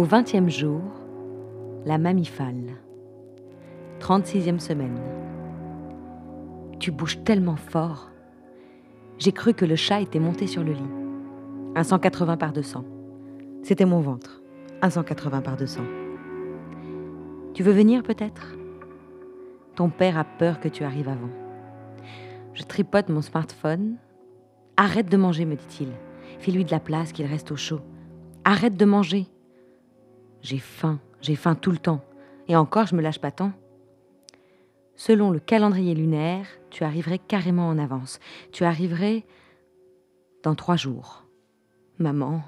Au vingtième jour, la mammifale. 36e semaine. Tu bouges tellement fort. J'ai cru que le chat était monté sur le lit. Un 180 par 200. C'était mon ventre. Un 180 par 200. Tu veux venir peut-être? Ton père a peur que tu arrives avant. Je tripote mon smartphone. Arrête de manger, me dit-il. Fais-lui de la place, qu'il reste au chaud. Arrête de manger. J'ai faim, j'ai faim tout le temps. Et encore, je me lâche pas tant. Selon le calendrier lunaire, tu arriverais carrément en avance. Tu arriverais dans trois jours. Maman,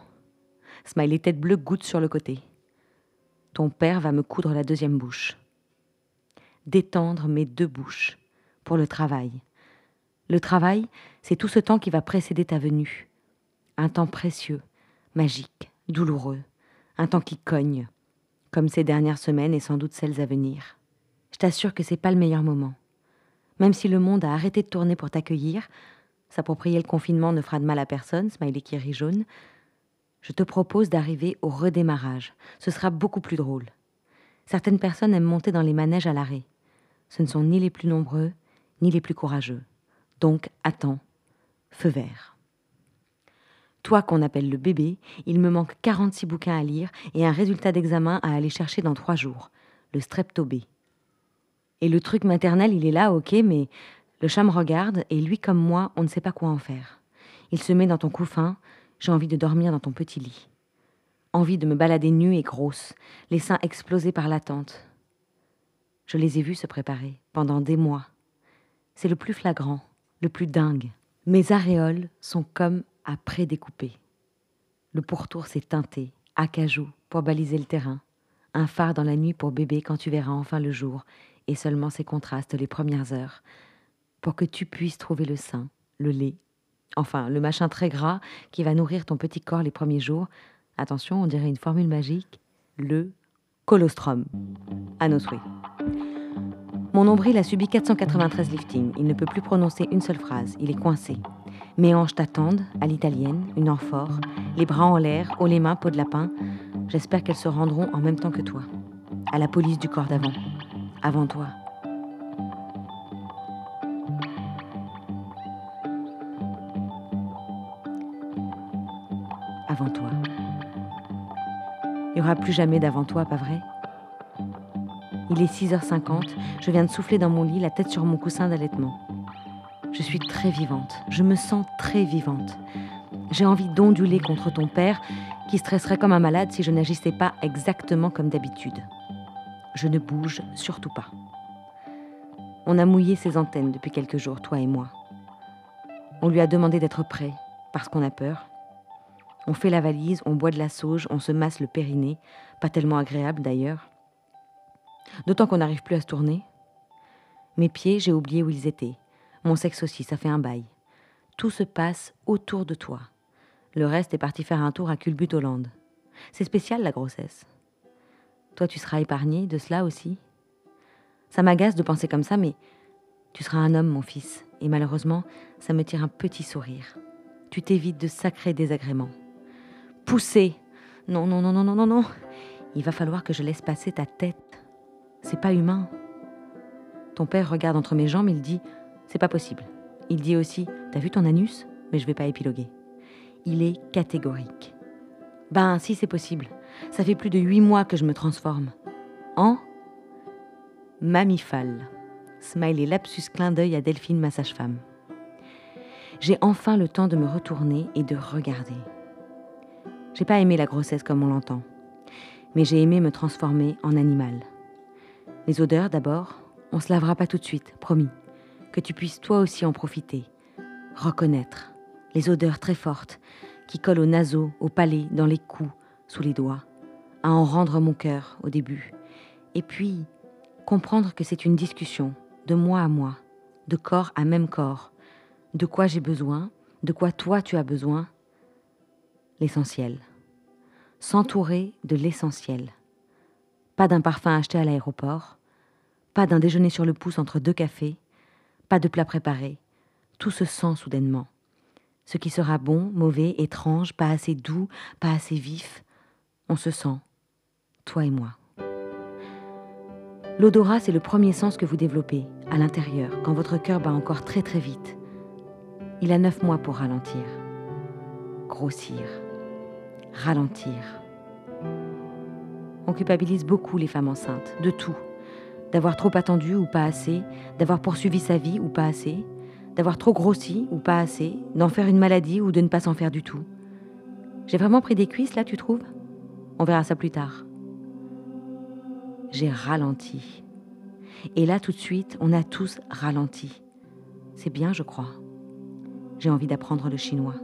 smiley tête bleue goutte sur le côté. Ton père va me coudre la deuxième bouche. Détendre mes deux bouches pour le travail. Le travail, c'est tout ce temps qui va précéder ta venue. Un temps précieux, magique, douloureux, un temps qui cogne, comme ces dernières semaines et sans doute celles à venir. Je t'assure que c'est pas le meilleur moment. Même si le monde a arrêté de tourner pour t'accueillir, s'approprier le confinement ne fera de mal à personne, smiley qui rit jaune, je te propose d'arriver au redémarrage. Ce sera beaucoup plus drôle. Certaines personnes aiment monter dans les manèges à l'arrêt. Ce ne sont ni les plus nombreux, ni les plus courageux. Donc, attends. Feu vert. Toi qu'on appelle le bébé, il me manque 46 bouquins à lire et un résultat d'examen à aller chercher dans trois jours, le strepto Et le truc maternel, il est là, ok, mais le chat me regarde et lui comme moi, on ne sait pas quoi en faire. Il se met dans ton couffin, j'ai envie de dormir dans ton petit lit. Envie de me balader nue et grosse, les seins explosés par l'attente. Je les ai vus se préparer pendant des mois. C'est le plus flagrant, le plus dingue. Mes aréoles sont comme à prédécouper. Le pourtour s'est teinté, acajou, pour baliser le terrain. Un phare dans la nuit pour bébé quand tu verras enfin le jour, et seulement ces contrastes les premières heures, pour que tu puisses trouver le sein, le lait, enfin le machin très gras qui va nourrir ton petit corps les premiers jours. Attention, on dirait une formule magique, le colostrum. À nos souhaits. Mon nombril a subi 493 liftings. Il ne peut plus prononcer une seule phrase. Il est coincé. Mes hanches t'attendent, à l'italienne, une amphore, les bras en l'air, haut les mains, peau de lapin. J'espère qu'elles se rendront en même temps que toi. À la police du corps d'avant. Avant toi. Avant toi. Il n'y aura plus jamais d'avant toi, pas vrai? Il est 6h50, je viens de souffler dans mon lit, la tête sur mon coussin d'allaitement. Je suis très vivante, je me sens très vivante. J'ai envie d'onduler contre ton père, qui stresserait comme un malade si je n'agissais pas exactement comme d'habitude. Je ne bouge surtout pas. On a mouillé ses antennes depuis quelques jours, toi et moi. On lui a demandé d'être prêt, parce qu'on a peur. On fait la valise, on boit de la sauge, on se masse le périnée, pas tellement agréable d'ailleurs. D'autant qu'on n'arrive plus à se tourner. Mes pieds, j'ai oublié où ils étaient. Mon sexe aussi, ça fait un bail. Tout se passe autour de toi. Le reste est parti faire un tour à Culbut Hollande. C'est spécial la grossesse. Toi, tu seras épargné de cela aussi. Ça m'agace de penser comme ça, mais tu seras un homme, mon fils, et malheureusement, ça me tire un petit sourire. Tu t'évites de sacrés désagréments. Pousser Non, non, non, non, non, non, non. Il va falloir que je laisse passer ta tête. C'est pas humain. Ton père regarde entre mes jambes, il dit c'est pas possible. Il dit aussi T'as vu ton anus? Mais je vais pas épiloguer. Il est catégorique. Ben, si c'est possible. Ça fait plus de huit mois que je me transforme. En mammifale. Smiley lapsus clin d'œil à Delphine, ma sage-femme. J'ai enfin le temps de me retourner et de regarder. J'ai pas aimé la grossesse comme on l'entend, mais j'ai aimé me transformer en animal. Les odeurs d'abord, on se lavera pas tout de suite, promis que tu puisses toi aussi en profiter. Reconnaître les odeurs très fortes qui collent aux naseaux, au palais, dans les coups, sous les doigts, à en rendre mon cœur au début. Et puis, comprendre que c'est une discussion, de moi à moi, de corps à même corps, de quoi j'ai besoin, de quoi toi tu as besoin. L'essentiel. S'entourer de l'essentiel. Pas d'un parfum acheté à l'aéroport, pas d'un déjeuner sur le pouce entre deux cafés, pas de plat préparé. Tout se sent soudainement. Ce qui sera bon, mauvais, étrange, pas assez doux, pas assez vif, on se sent. toi et moi. L'odorat, c'est le premier sens que vous développez, à l'intérieur, quand votre cœur bat encore très très vite. Il a neuf mois pour ralentir, grossir, ralentir. On culpabilise beaucoup les femmes enceintes, de tout. D'avoir trop attendu ou pas assez, d'avoir poursuivi sa vie ou pas assez, d'avoir trop grossi ou pas assez, d'en faire une maladie ou de ne pas s'en faire du tout. J'ai vraiment pris des cuisses là, tu trouves? On verra ça plus tard. J'ai ralenti. Et là, tout de suite, on a tous ralenti. C'est bien, je crois. J'ai envie d'apprendre le chinois.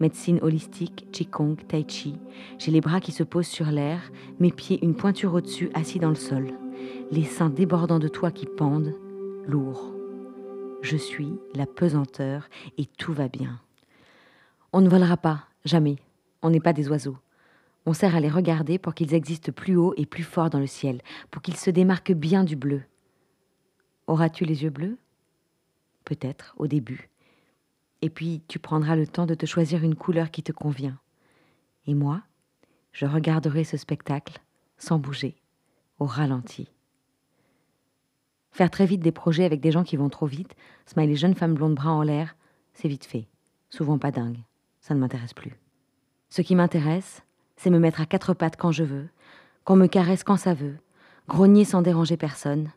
Médecine holistique, Qigong, Tai Chi. J'ai les bras qui se posent sur l'air, mes pieds une pointure au-dessus, assis dans le sol. Les seins débordant de toi qui pendent, lourds. Je suis la pesanteur et tout va bien. On ne volera pas, jamais. On n'est pas des oiseaux. On sert à les regarder pour qu'ils existent plus haut et plus fort dans le ciel, pour qu'ils se démarquent bien du bleu. Auras-tu les yeux bleus? Peut-être, au début. Et puis tu prendras le temps de te choisir une couleur qui te convient. Et moi, je regarderai ce spectacle sans bouger, au ralenti. Faire très vite des projets avec des gens qui vont trop vite, smile les jeunes femmes blondes bras en l'air, c'est vite fait. Souvent pas dingue. Ça ne m'intéresse plus. Ce qui m'intéresse, c'est me mettre à quatre pattes quand je veux, qu'on me caresse quand ça veut, grogner sans déranger personne,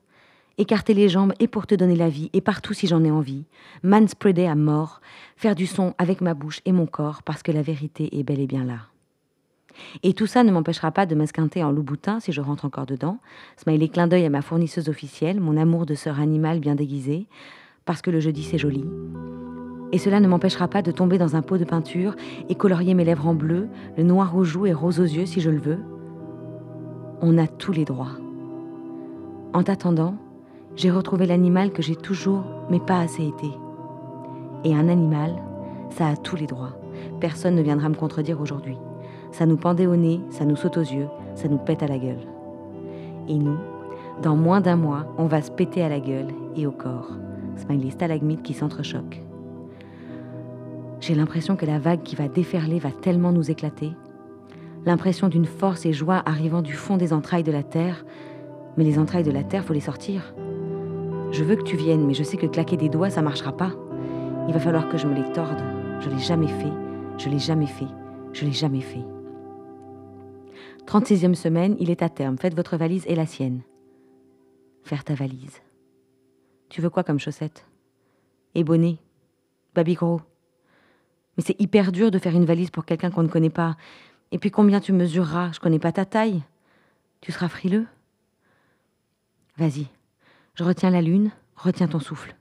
écarter les jambes et pour te donner la vie et partout si j'en ai envie, manspreader à mort, faire du son avec ma bouche et mon corps parce que la vérité est bel et bien là. Et tout ça ne m'empêchera pas de m'esquinter en loup-boutin si je rentre encore dedans, smiley clin d'œil à ma fournisseuse officielle, mon amour de sœur animale bien déguisée, parce que le jeudi c'est joli. Et cela ne m'empêchera pas de tomber dans un pot de peinture et colorier mes lèvres en bleu, le noir aux joues et rose aux yeux si je le veux. On a tous les droits. En t'attendant, j'ai retrouvé l'animal que j'ai toujours, mais pas assez été. Et un animal, ça a tous les droits. Personne ne viendra me contredire aujourd'hui. Ça nous pendait au nez, ça nous saute aux yeux, ça nous pète à la gueule. Et nous, dans moins d'un mois, on va se péter à la gueule et au corps. Smiley stalagmites qui s'entrechoquent. J'ai l'impression que la vague qui va déferler va tellement nous éclater. L'impression d'une force et joie arrivant du fond des entrailles de la terre. Mais les entrailles de la terre, faut les sortir. Je veux que tu viennes, mais je sais que claquer des doigts, ça marchera pas. Il va falloir que je me les torde. Je l'ai jamais fait. Je l'ai jamais fait. Je l'ai jamais fait. 36e semaine, il est à terme. Faites votre valise et la sienne. Faire ta valise. Tu veux quoi comme chaussette? Et bonnet? Baby gros? Mais c'est hyper dur de faire une valise pour quelqu'un qu'on ne connaît pas. Et puis combien tu mesureras? Je connais pas ta taille. Tu seras frileux? Vas-y. Je retiens la lune, retiens ton souffle.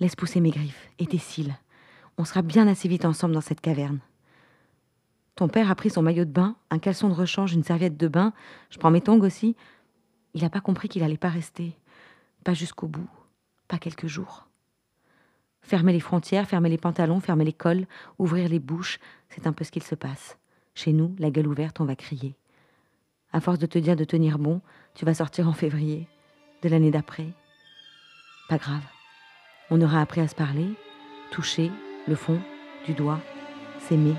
Laisse pousser mes griffes et tes cils. On sera bien assez vite ensemble dans cette caverne. Ton père a pris son maillot de bain, un caleçon de rechange, une serviette de bain. Je prends mes tongs aussi. Il n'a pas compris qu'il n'allait pas rester. Pas jusqu'au bout. Pas quelques jours. Fermer les frontières, fermer les pantalons, fermer les cols, ouvrir les bouches, c'est un peu ce qu'il se passe. Chez nous, la gueule ouverte, on va crier. À force de te dire de tenir bon, tu vas sortir en février, de l'année d'après. Pas grave. On aura appris à se parler, toucher, le fond, du doigt, s'aimer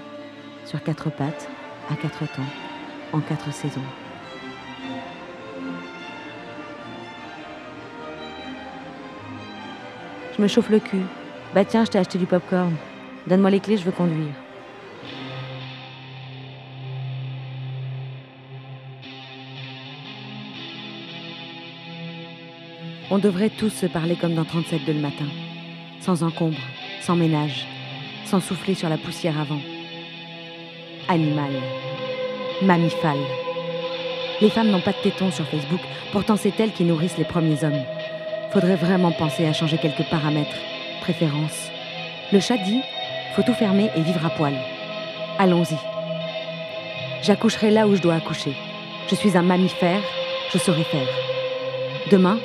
sur quatre pattes, à quatre temps, en quatre saisons. Je me chauffe le cul. Bah tiens, je t'ai acheté du popcorn. Donne-moi les clés, je veux conduire. On devrait tous se parler comme dans 37 de le matin, sans encombre, sans ménage, sans souffler sur la poussière avant animal, mammifale. Les femmes n'ont pas de tétons sur Facebook, pourtant c'est elles qui nourrissent les premiers hommes. Faudrait vraiment penser à changer quelques paramètres, préférences. Le chat dit faut tout fermer et vivre à poil. Allons-y. J'accoucherai là où je dois accoucher. Je suis un mammifère, je saurai faire. Demain,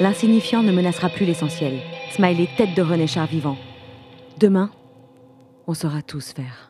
l'insignifiant ne menacera plus l'essentiel. Smiley tête de René Char vivant. Demain, on saura tous faire.